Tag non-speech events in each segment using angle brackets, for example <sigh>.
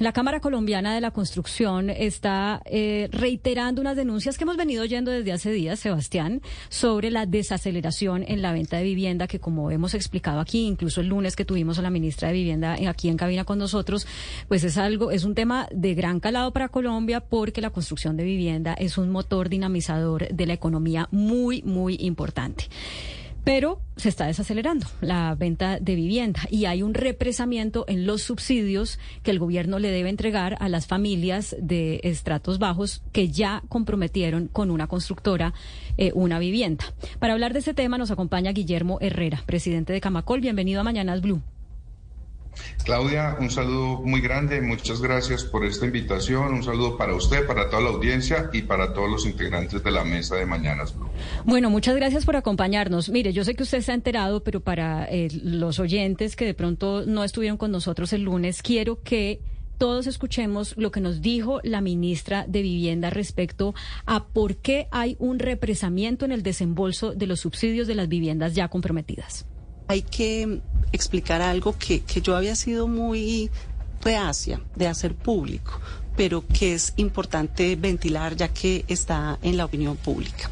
La Cámara Colombiana de la Construcción está eh, reiterando unas denuncias que hemos venido oyendo desde hace días, Sebastián, sobre la desaceleración en la venta de vivienda, que como hemos explicado aquí, incluso el lunes que tuvimos a la ministra de Vivienda aquí en cabina con nosotros, pues es algo, es un tema de gran calado para Colombia porque la construcción de vivienda es un motor dinamizador de la economía muy, muy importante pero se está desacelerando la venta de vivienda y hay un represamiento en los subsidios que el gobierno le debe entregar a las familias de estratos bajos que ya comprometieron con una constructora eh, una vivienda. Para hablar de ese tema nos acompaña Guillermo Herrera, presidente de Camacol. Bienvenido a Mañanas Blue. Claudia, un saludo muy grande, muchas gracias por esta invitación, un saludo para usted, para toda la audiencia y para todos los integrantes de la mesa de Mañanas Blue. Bueno, muchas gracias por acompañarnos. Mire, yo sé que usted se ha enterado, pero para eh, los oyentes que de pronto no estuvieron con nosotros el lunes, quiero que todos escuchemos lo que nos dijo la ministra de Vivienda respecto a por qué hay un represamiento en el desembolso de los subsidios de las viviendas ya comprometidas hay que explicar algo que, yo había sido muy reacia de hacer público, pero que es importante ventilar ya que está en la opinión pública.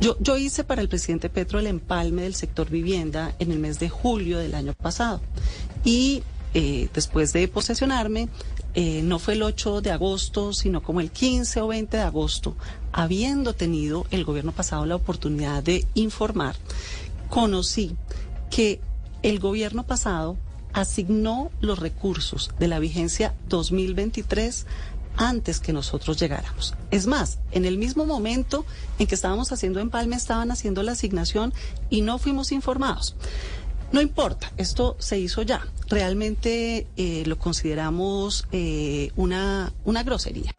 Yo, yo hice para el presidente Petro el empalme del sector vivienda en el mes de julio del año pasado y eh, después de posesionarme, eh, no fue el 8 de agosto, sino como el 15 o 20 de agosto, habiendo tenido el gobierno pasado la oportunidad de informar, conocí que el gobierno pasado asignó los recursos de la vigencia 2023 antes que nosotros llegáramos. Es más, en el mismo momento en que estábamos haciendo empalme, estaban haciendo la asignación y no fuimos informados. No importa, esto se hizo ya. Realmente eh, lo consideramos eh, una, una grosería.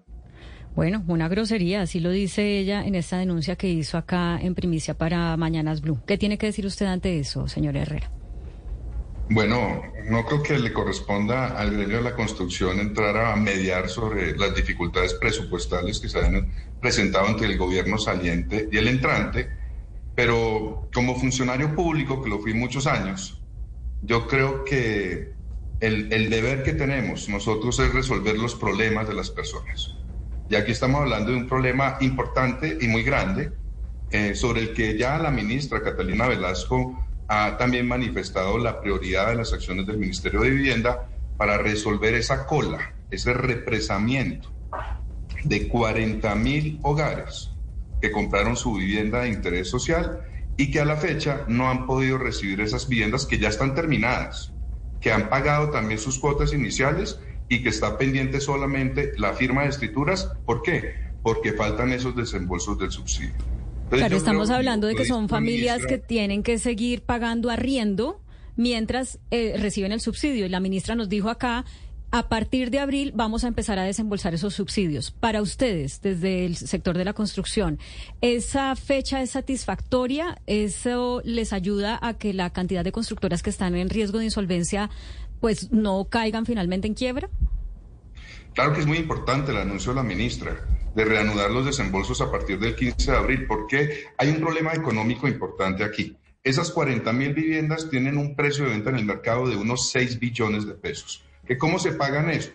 Bueno, una grosería, así lo dice ella en esta denuncia que hizo acá en primicia para Mañanas Blue. ¿Qué tiene que decir usted ante eso, señor Herrera? Bueno, no creo que le corresponda al gremio de la construcción entrar a mediar sobre las dificultades presupuestales que se han presentado entre el gobierno saliente y el entrante, pero como funcionario público, que lo fui muchos años, yo creo que el, el deber que tenemos nosotros es resolver los problemas de las personas. Y aquí estamos hablando de un problema importante y muy grande, eh, sobre el que ya la ministra Catalina Velasco ha también manifestado la prioridad de las acciones del Ministerio de Vivienda para resolver esa cola, ese represamiento de 40 mil hogares que compraron su vivienda de interés social y que a la fecha no han podido recibir esas viviendas que ya están terminadas, que han pagado también sus cuotas iniciales y que está pendiente solamente la firma de escrituras. ¿Por qué? Porque faltan esos desembolsos del subsidio. claro, estamos hablando de que son familias que tienen que seguir pagando arriendo mientras eh, reciben el subsidio. Y la ministra nos dijo acá, a partir de abril vamos a empezar a desembolsar esos subsidios. Para ustedes, desde el sector de la construcción, ¿esa fecha es satisfactoria? ¿Eso les ayuda a que la cantidad de constructoras que están en riesgo de insolvencia pues no caigan finalmente en quiebra? Claro que es muy importante el anuncio de la ministra de reanudar los desembolsos a partir del 15 de abril, porque hay un problema económico importante aquí. Esas 40 mil viviendas tienen un precio de venta en el mercado de unos 6 billones de pesos. ¿Que ¿Cómo se pagan eso?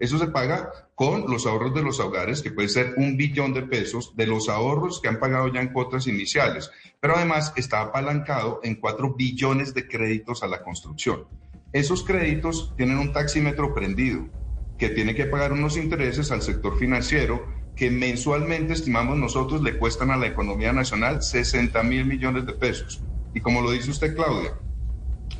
Eso se paga con los ahorros de los hogares, que puede ser un billón de pesos, de los ahorros que han pagado ya en cuotas iniciales, pero además está apalancado en 4 billones de créditos a la construcción. Esos créditos tienen un taxímetro prendido que tiene que pagar unos intereses al sector financiero que mensualmente estimamos nosotros le cuestan a la economía nacional 60 mil millones de pesos. Y como lo dice usted, Claudia,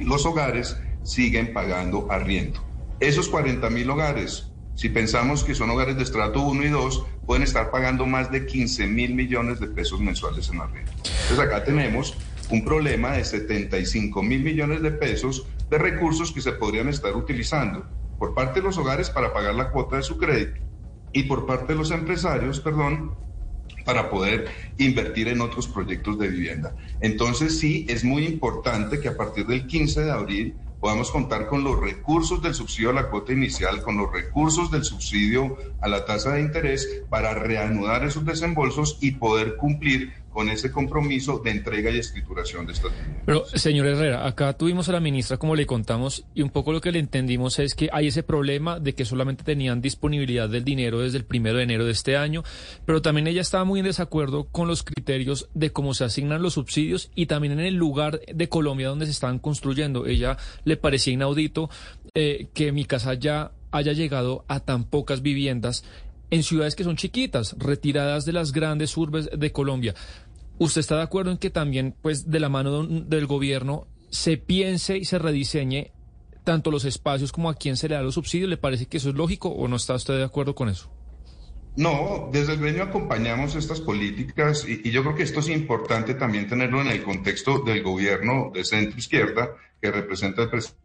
los hogares siguen pagando arriendo. Esos 40 mil hogares, si pensamos que son hogares de estrato 1 y 2, pueden estar pagando más de 15 mil millones de pesos mensuales en arriendo. Entonces acá tenemos un problema de 75 mil millones de pesos de recursos que se podrían estar utilizando por parte de los hogares para pagar la cuota de su crédito y por parte de los empresarios, perdón, para poder invertir en otros proyectos de vivienda. Entonces sí, es muy importante que a partir del 15 de abril podamos contar con los recursos del subsidio a la cuota inicial, con los recursos del subsidio a la tasa de interés para reanudar esos desembolsos y poder cumplir con ese compromiso de entrega y escrituración de estas viviendas. Pero, señor Herrera, acá tuvimos a la ministra, como le contamos, y un poco lo que le entendimos es que hay ese problema de que solamente tenían disponibilidad del dinero desde el primero de enero de este año, pero también ella estaba muy en desacuerdo con los criterios de cómo se asignan los subsidios y también en el lugar de Colombia donde se estaban construyendo. Ella le parecía inaudito eh, que mi casa ya haya llegado a tan pocas viviendas en ciudades que son chiquitas, retiradas de las grandes urbes de Colombia. ¿Usted está de acuerdo en que también, pues, de la mano del gobierno se piense y se rediseñe tanto los espacios como a quién se le da los subsidios? ¿Le parece que eso es lógico o no está usted de acuerdo con eso? No, desde el gremio acompañamos estas políticas y, y, yo creo que esto es importante también tenerlo en el contexto del gobierno de centro izquierda que representa el presidente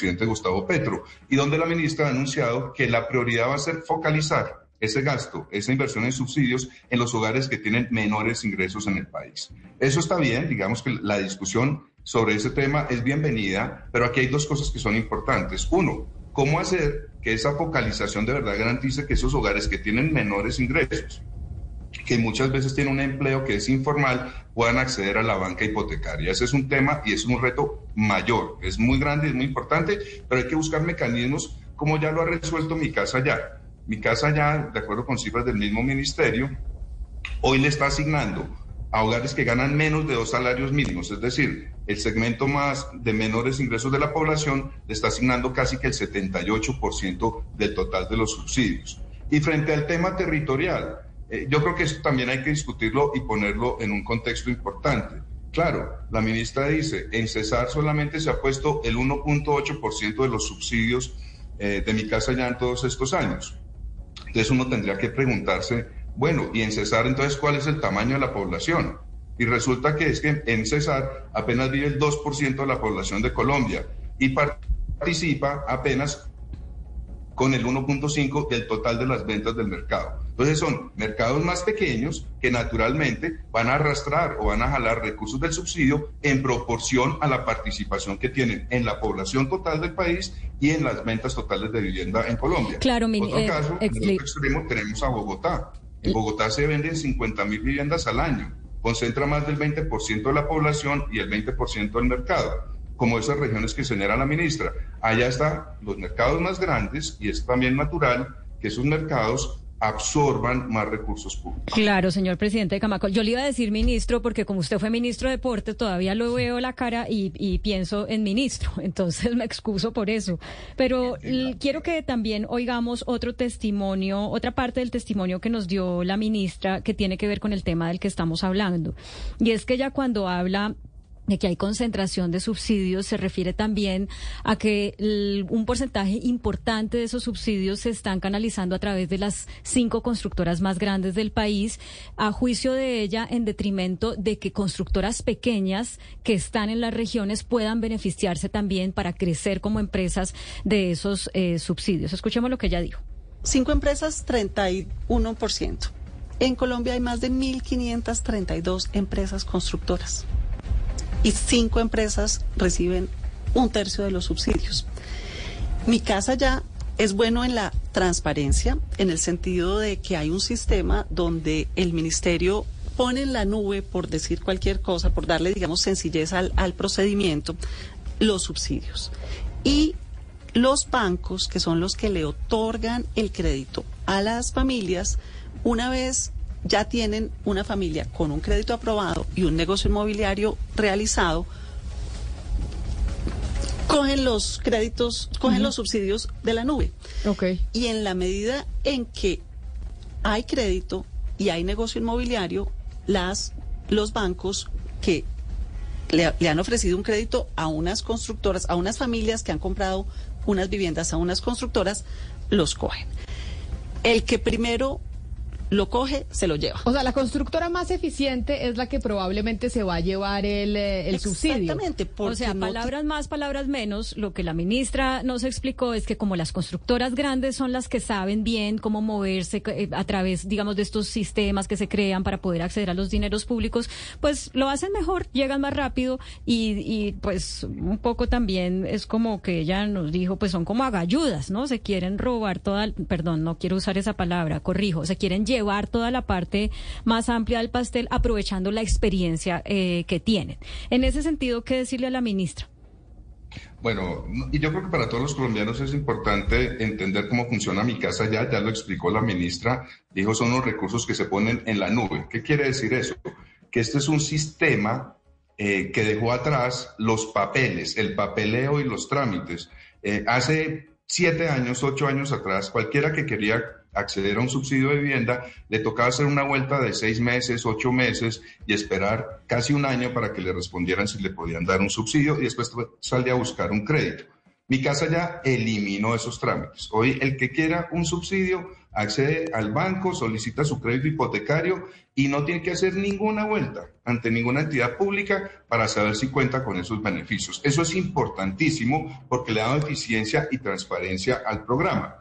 presidente Gustavo Petro, y donde la ministra ha anunciado que la prioridad va a ser focalizar ese gasto, esa inversión en subsidios en los hogares que tienen menores ingresos en el país. Eso está bien, digamos que la discusión sobre ese tema es bienvenida, pero aquí hay dos cosas que son importantes. Uno, ¿cómo hacer que esa focalización de verdad garantice que esos hogares que tienen menores ingresos que muchas veces tienen un empleo que es informal, puedan acceder a la banca hipotecaria. Ese es un tema y es un reto mayor, es muy grande, es muy importante, pero hay que buscar mecanismos como ya lo ha resuelto mi casa ya. Mi casa ya, de acuerdo con cifras del mismo ministerio, hoy le está asignando a hogares que ganan menos de dos salarios mínimos, es decir, el segmento más de menores ingresos de la población le está asignando casi que el 78% del total de los subsidios. Y frente al tema territorial, eh, yo creo que eso también hay que discutirlo y ponerlo en un contexto importante. Claro, la ministra dice, en Cesar solamente se ha puesto el 1.8% de los subsidios eh, de mi casa ya en todos estos años. Entonces uno tendría que preguntarse, bueno, ¿y en Cesar entonces cuál es el tamaño de la población? Y resulta que es que en Cesar apenas vive el 2% de la población de Colombia y participa apenas con el 1.5 del total de las ventas del mercado. Entonces son mercados más pequeños que naturalmente van a arrastrar o van a jalar recursos del subsidio en proporción a la participación que tienen en la población total del país y en las ventas totales de vivienda en Colombia. Claro, en otro eh, caso, en otro extremo tenemos a Bogotá. En Bogotá se venden 50 mil viviendas al año, concentra más del 20% de la población y el 20% del mercado como esas regiones que señala la ministra. Allá están los mercados más grandes y es también natural que esos mercados absorban más recursos públicos. Claro, señor presidente de Camacol. Yo le iba a decir ministro porque como usted fue ministro de Deporte, todavía lo veo la cara y, pienso en ministro, <laughs> entonces me excuso por eso. Pero quiero que también oigamos otro testimonio, otra parte del testimonio que nos dio la ministra que tiene que ver con el tema del que estamos hablando. Y es que ella cuando habla de que hay concentración de subsidios se refiere también a que un porcentaje importante de esos subsidios se están canalizando a través de las cinco constructoras más grandes del país, a juicio de ella, en detrimento de que constructoras pequeñas que están en las regiones puedan beneficiarse también para crecer como empresas de esos eh, subsidios. Escuchemos lo que ella dijo. Cinco empresas, 31%. En Colombia hay más de 1.532 empresas constructoras y cinco empresas reciben un tercio de los subsidios. Mi casa ya es bueno en la transparencia, en el sentido de que hay un sistema donde el ministerio pone en la nube, por decir cualquier cosa, por darle, digamos, sencillez al, al procedimiento, los subsidios. Y los bancos, que son los que le otorgan el crédito a las familias, una vez ya tienen una familia con un crédito aprobado y un negocio inmobiliario realizado, cogen los créditos, cogen los subsidios de la nube. Okay. Y en la medida en que hay crédito y hay negocio inmobiliario, las los bancos que le, le, han ofrecido un crédito a unas constructoras, a unas familias que han comprado unas viviendas a unas constructoras, los cogen. El que primero lo coge, se lo lleva. O sea, la constructora más eficiente es la que probablemente se va a llevar el, eh, el subsidio. Exactamente. O sea, palabras más, palabras menos. Lo que la ministra nos explicó es que como las constructoras grandes son las que saben bien cómo moverse eh, a través, digamos, de estos sistemas que se crean para poder acceder a los dineros públicos, pues lo hacen mejor, llegan más rápido y, y pues un poco también es como que ella nos dijo, pues son como agalludas, ¿no? Se quieren robar toda, perdón, no quiero usar esa palabra, corrijo, se quieren llevar llevar toda la parte más amplia del pastel aprovechando la experiencia eh, que tienen. En ese sentido, ¿qué decirle a la ministra? Bueno, y yo creo que para todos los colombianos es importante entender cómo funciona mi casa ya, ya lo explicó la ministra, dijo son los recursos que se ponen en la nube. ¿Qué quiere decir eso? Que este es un sistema eh, que dejó atrás los papeles, el papeleo y los trámites. Eh, hace siete años, ocho años atrás, cualquiera que quería acceder a un subsidio de vivienda, le tocaba hacer una vuelta de seis meses, ocho meses y esperar casi un año para que le respondieran si le podían dar un subsidio y después salía a buscar un crédito. Mi casa ya eliminó esos trámites. Hoy el que quiera un subsidio accede al banco, solicita su crédito hipotecario y no tiene que hacer ninguna vuelta ante ninguna entidad pública para saber si cuenta con esos beneficios. Eso es importantísimo porque le da eficiencia y transparencia al programa.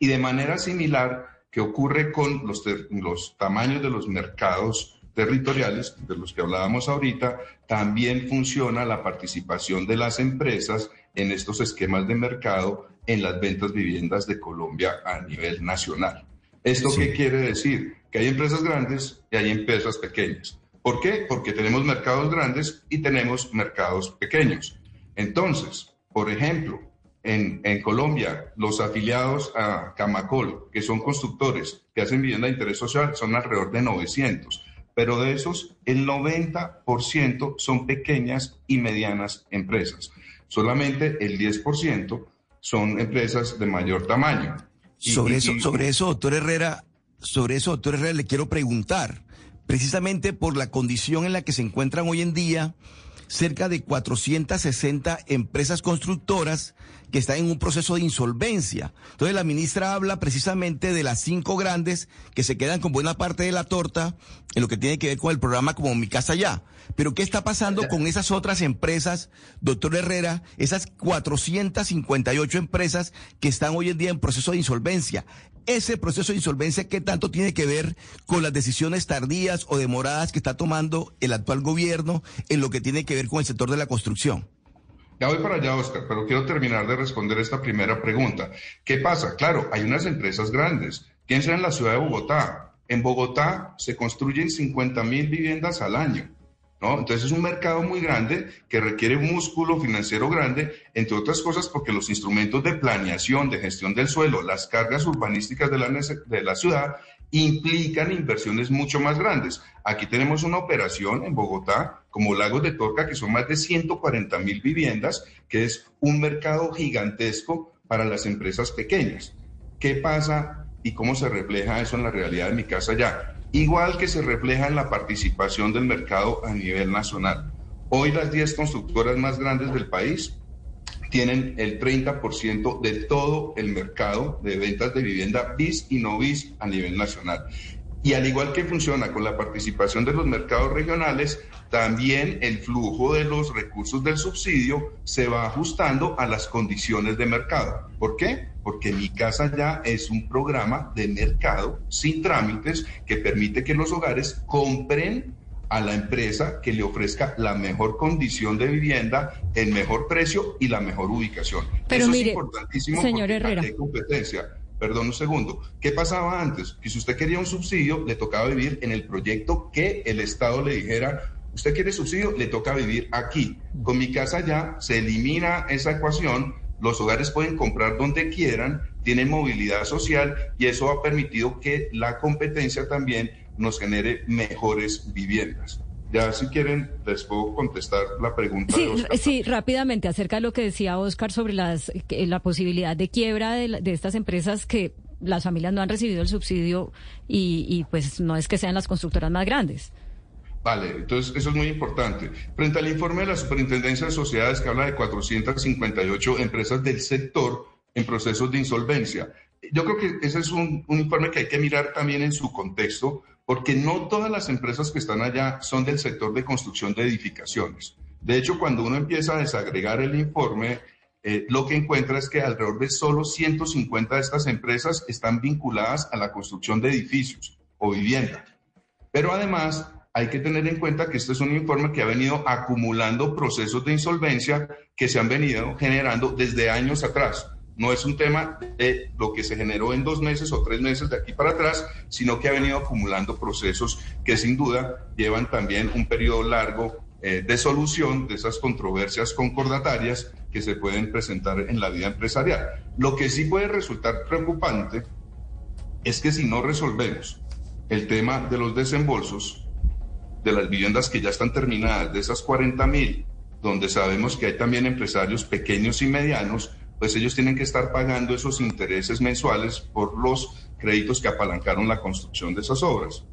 Y de manera similar que ocurre con los, los tamaños de los mercados territoriales, de los que hablábamos ahorita, también funciona la participación de las empresas en estos esquemas de mercado en las ventas viviendas de Colombia a nivel nacional. ¿Esto qué quiere decir? Que hay empresas grandes y hay empresas pequeñas. ¿Por qué? Porque tenemos mercados grandes y tenemos mercados pequeños. Entonces, por ejemplo, en, Colombia, los afiliados a Camacol, que son constructores que hacen vivienda de interés social, son alrededor de 900. Pero de esos, el 90% son pequeñas y medianas empresas. Solamente el 10% son empresas de mayor tamaño. sobre, eso, sobre eso, doctor Herrera, sobre eso, doctor Herrera, le quiero preguntar, precisamente por la condición en la que se encuentran hoy en día cerca de 460 empresas constructoras que están en un proceso de insolvencia. Entonces la ministra habla precisamente de las cinco grandes que se quedan con buena parte de la torta en lo que tiene que ver con el programa como Mi Casa Ya. Pero ¿qué está pasando con esas otras empresas, doctor Herrera, esas 458 empresas que están hoy en día en proceso de insolvencia? Ese proceso de insolvencia, ¿qué tanto tiene que ver con las decisiones tardías o demoradas que está tomando el actual gobierno en lo que tiene que ver con el sector de la construcción? Ya voy para allá, Oscar, pero quiero terminar de responder esta primera pregunta. ¿Qué pasa? Claro, hay unas empresas grandes. Piensa en la ciudad de Bogotá. En Bogotá se construyen 50 mil viviendas al año. Entonces es un mercado muy grande que requiere un músculo financiero grande, entre otras cosas porque los instrumentos de planeación, de gestión del suelo, las cargas urbanísticas de la ciudad implican inversiones mucho más grandes. Aquí tenemos una operación en Bogotá, como Lagos de Torca, que son más de 140 mil viviendas, que es un mercado gigantesco para las empresas pequeñas. ¿Qué pasa y cómo se refleja eso en la realidad de mi casa ya? igual que se refleja en la participación del mercado a nivel nacional. Hoy las 10 constructoras más grandes del país tienen el 30% de todo el mercado de ventas de vivienda bis y no bis a nivel nacional. Y al igual que funciona con la participación de los mercados regionales, también el flujo de los recursos del subsidio se va ajustando a las condiciones de mercado. ¿Por qué? Porque Mi Casa Ya es un programa de mercado sin trámites que permite que los hogares compren a la empresa que le ofrezca la mejor condición de vivienda, el mejor precio y la mejor ubicación. Pero Eso es importantísimo señor Herrera. hay competencia perdón un segundo, ¿qué pasaba antes? Que si usted quería un subsidio, le tocaba vivir en el proyecto que el Estado le dijera, usted quiere subsidio, le toca vivir aquí. Con mi casa ya se elimina esa ecuación, los hogares pueden comprar donde quieran, tienen movilidad social y eso ha permitido que la competencia también nos genere mejores viviendas. Ya si quieren, les puedo contestar la pregunta. Sí, sí rápidamente, acerca de lo que decía Oscar sobre las, la posibilidad de quiebra de, de estas empresas que las familias no han recibido el subsidio y, y pues no es que sean las constructoras más grandes. Vale, entonces eso es muy importante. Frente al informe de la Superintendencia de Sociedades que habla de 458 empresas del sector en procesos de insolvencia, yo creo que ese es un, un informe que hay que mirar también en su contexto, porque no todas las empresas que están allá son del sector de construcción de edificaciones. De hecho, cuando uno empieza a desagregar el informe, eh, lo que encuentra es que alrededor de solo 150 de estas empresas están vinculadas a la construcción de edificios o vivienda. Pero además hay que tener en cuenta que este es un informe que ha venido acumulando procesos de insolvencia que se han venido generando desde años atrás no es un tema de lo que se generó en dos meses o tres meses de aquí para atrás, sino que ha venido acumulando procesos que sin duda llevan también un periodo largo eh, de solución de esas controversias concordatarias que se pueden presentar en la vida empresarial. Lo que sí puede resultar preocupante es que si no resolvemos el tema de los desembolsos de las viviendas que ya están terminadas, de esas 40 mil, donde sabemos que hay también empresarios pequeños y medianos, pues ellos tienen que estar pagando esos intereses mensuales por los créditos que apalancaron la construcción de esas obras.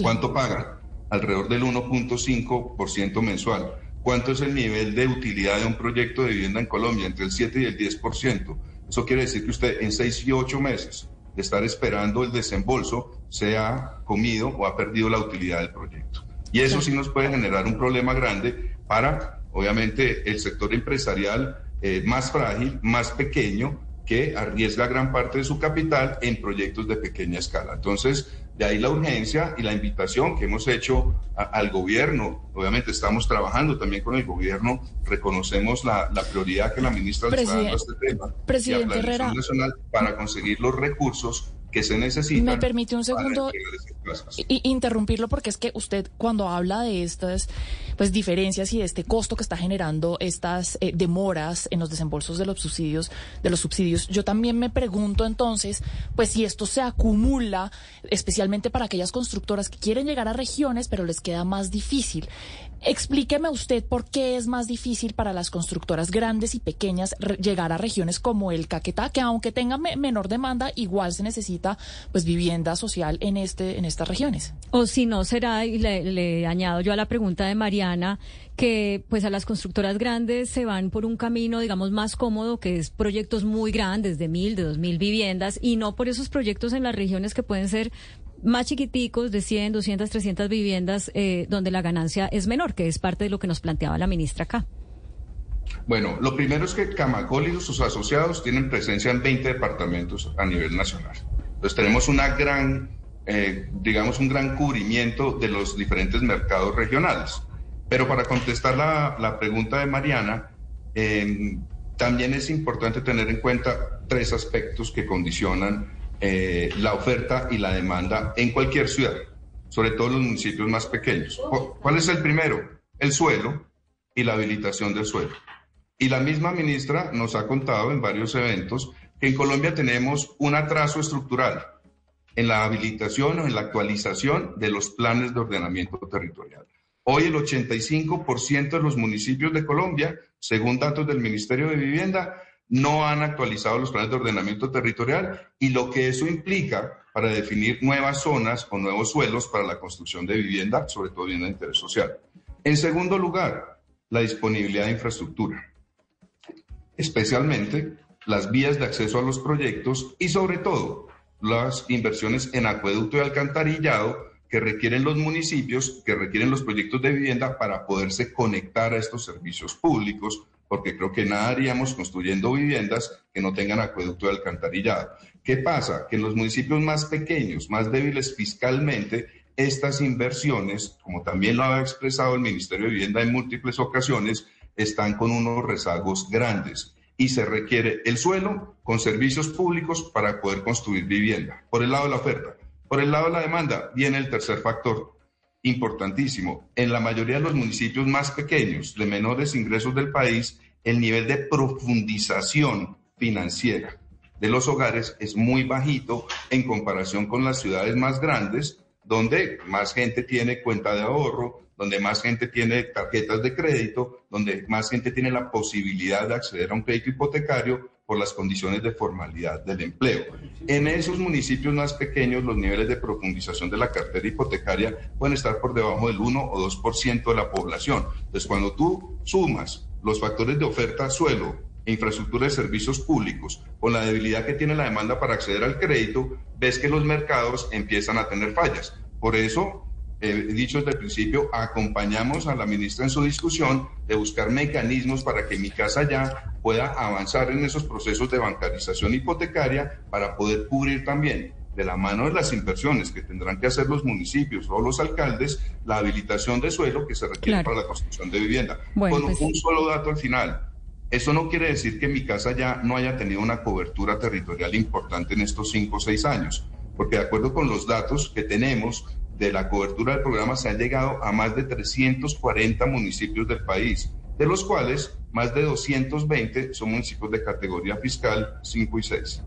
¿Cuánto pagan? alrededor del 1.5% mensual. ¿Cuánto es el nivel de utilidad de un proyecto de vivienda en Colombia? Entre el 7 y el 10%. Eso quiere decir que usted en 6 y 8 meses de estar esperando el desembolso se ha comido o ha perdido la utilidad del proyecto. Y eso sí nos puede generar un problema grande para, obviamente, el sector empresarial eh, más frágil, más pequeño, que arriesga gran parte de su capital en proyectos de pequeña escala. Entonces, de ahí la urgencia y la invitación que hemos hecho al gobierno. Obviamente estamos trabajando también con el gobierno, reconocemos la, prioridad que la ministra le está dando a este tema Presidente Herrera. Nacional para conseguir los recursos que se necesitan. Me permite un segundo interrumpirlo porque es que usted cuando habla de estas pues diferencias y de este costo que está generando estas eh, demoras en los desembolsos de los subsidios de los subsidios, yo también me pregunto entonces, pues si esto se acumula especialmente para aquellas constructoras que quieren llegar a regiones pero les queda más difícil. Explíqueme usted por qué es más difícil para las constructoras grandes y pequeñas llegar a regiones como el Caquetá, que aunque tenga menor demanda, igual se necesita pues vivienda social en este en estas regiones. O si no será y le, añado yo a la pregunta de Mariana que pues a las constructoras grandes se van por un camino digamos más cómodo que es proyectos muy grandes de mil, de dos mil viviendas y no por esos proyectos en las regiones que pueden ser más chiquiticos de 100, 200, 300 viviendas eh, donde la ganancia es menor, que es parte de lo que nos planteaba la ministra acá. Bueno, lo primero es que Camacol y sus asociados tienen presencia en 20 departamentos a nivel nacional. Entonces tenemos una gran, eh, digamos, un gran cubrimiento de los diferentes mercados regionales. Pero para contestar la, pregunta de Mariana, em, también es importante tener en cuenta tres aspectos que condicionan eh, la oferta y la demanda en cualquier ciudad, sobre todo en los municipios más pequeños. ¿Cuál es el primero? El suelo y la habilitación del suelo. Y la misma ministra nos ha contado en varios eventos que en Colombia tenemos un atraso estructural en la habilitación o en la actualización de los planes de ordenamiento territorial. Hoy el 85% de los municipios de Colombia, según datos del Ministerio de Vivienda, no han actualizado los planes de ordenamiento territorial y lo que eso implica para definir nuevas zonas o nuevos suelos para la construcción de vivienda, sobre todo vivienda de interés social. En segundo lugar, la disponibilidad de infraestructura, especialmente las vías de acceso a los proyectos y sobre todo las inversiones en acueducto y alcantarillado que requieren los municipios, que requieren los proyectos de vivienda para poderse conectar a estos servicios públicos, porque creo que nada haríamos construyendo viviendas que no tengan acueducto de alcantarillado. ¿Qué pasa? Que en los municipios más pequeños, más débiles fiscalmente, estas inversiones, como también lo ha expresado el Ministerio de Vivienda en múltiples ocasiones, están con unos rezagos grandes y se requiere el suelo con servicios públicos para poder construir vivienda. Por el lado de la oferta. Por el lado de la demanda viene el tercer factor, importantísimo. En la mayoría de los municipios más pequeños, de menores ingresos del país, el nivel de profundización financiera de los hogares es muy bajito en comparación con las ciudades más grandes, donde más gente tiene cuenta de ahorro, donde más gente tiene tarjetas de crédito, donde más gente tiene la posibilidad de acceder a un crédito hipotecario por las condiciones de formalidad del empleo. En esos municipios más pequeños, los niveles de profundización de la cartera hipotecaria pueden estar por debajo del 1 o 2% de la población. Entonces, cuando tú sumas los factores de oferta suelo, infraestructura de servicios públicos, con la debilidad que tiene la demanda para acceder al crédito, ves que los mercados empiezan a tener fallas. Por eso, he dicho desde el principio, acompañamos a la ministra en su discusión de buscar mecanismos para que mi casa ya pueda avanzar en esos procesos de bancarización hipotecaria para poder cubrir también de la mano de las inversiones que tendrán que hacer los municipios o los alcaldes, la habilitación de suelo que se requiere para la construcción de vivienda. Con pues un solo dato al final, Eso no quiere decir que mi casa ya no haya tenido una cobertura territorial importante en estos cinco o seis años, porque de acuerdo con los datos que tenemos de la cobertura del programa se han llegado a más de 340 municipios del país, de los cuales más de 220 son municipios de categoría fiscal 5 y 6.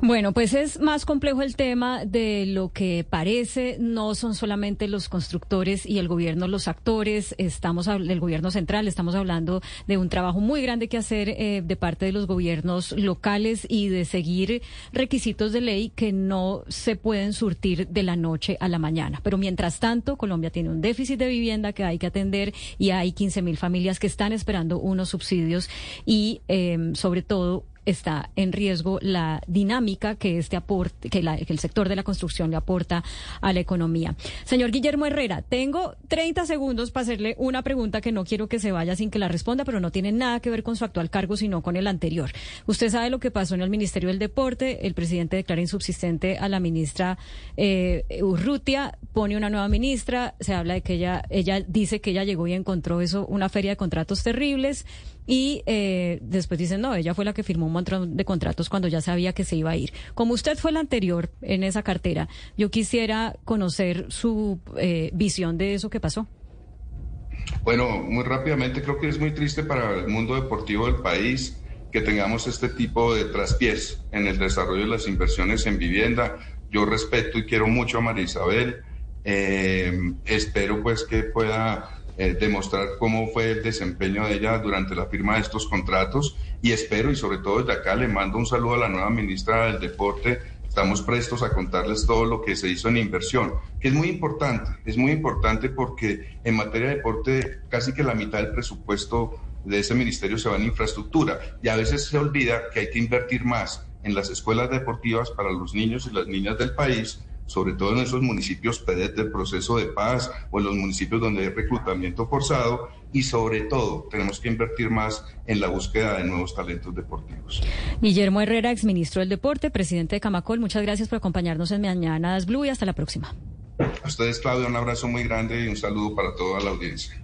Bueno, pues es más complejo el tema de lo que parece. No son solamente los constructores y el gobierno los actores. Estamos del gobierno central. Estamos hablando de un trabajo muy grande que hacer eh, de parte de los gobiernos locales y de seguir requisitos de ley que no se pueden surtir de la noche a la mañana. Pero mientras tanto, Colombia tiene un déficit de vivienda que hay que atender y hay 15 mil familias que están esperando unos subsidios y, eh, sobre todo, está en riesgo la dinámica que este aporte, que, el sector de la construcción le aporta a la economía. Señor Guillermo Herrera, tengo 30 segundos para hacerle una pregunta que no quiero que se vaya sin que la responda, pero no tiene nada que ver con su actual cargo, sino con el anterior. Usted sabe lo que pasó en el Ministerio del Deporte, el presidente declara insubsistente a la ministra eh, Urrutia, pone una nueva ministra, se habla de que ella, ella dice que ella llegó y encontró eso, una feria de contratos terribles y eh, después dicen, no, ella fue la que firmó un montón de contratos cuando ya sabía que se iba a ir. Como usted fue la anterior en esa cartera, yo quisiera conocer su eh, visión de eso que pasó. Bueno, muy rápidamente creo que es muy triste para el mundo deportivo del país que tengamos este tipo de traspiés en el desarrollo de las inversiones en vivienda. Yo respeto y quiero mucho a María Isabel. Eh, espero pues que pueda eh, demostrar cómo fue el desempeño de ella durante la firma de estos contratos y espero y sobre todo desde acá le mando un saludo a la nueva ministra del Deporte. Estamos prestos a contarles todo lo que se hizo en inversión, que es muy importante, es muy importante porque en materia de deporte casi que la mitad del presupuesto de ese ministerio se va en infraestructura y a veces se olvida que hay que invertir más en las escuelas deportivas para los niños y las niñas del país sobre todo en esos municipios PEDET del proceso de paz o en los municipios donde hay reclutamiento forzado y sobre todo tenemos que invertir más en la búsqueda de nuevos talentos deportivos. Guillermo Herrera, exministro del Deporte, presidente de Camacol, muchas gracias por acompañarnos en Mañanas Blue y hasta la próxima. A ustedes, Claudia, un abrazo muy grande y un saludo para toda la audiencia.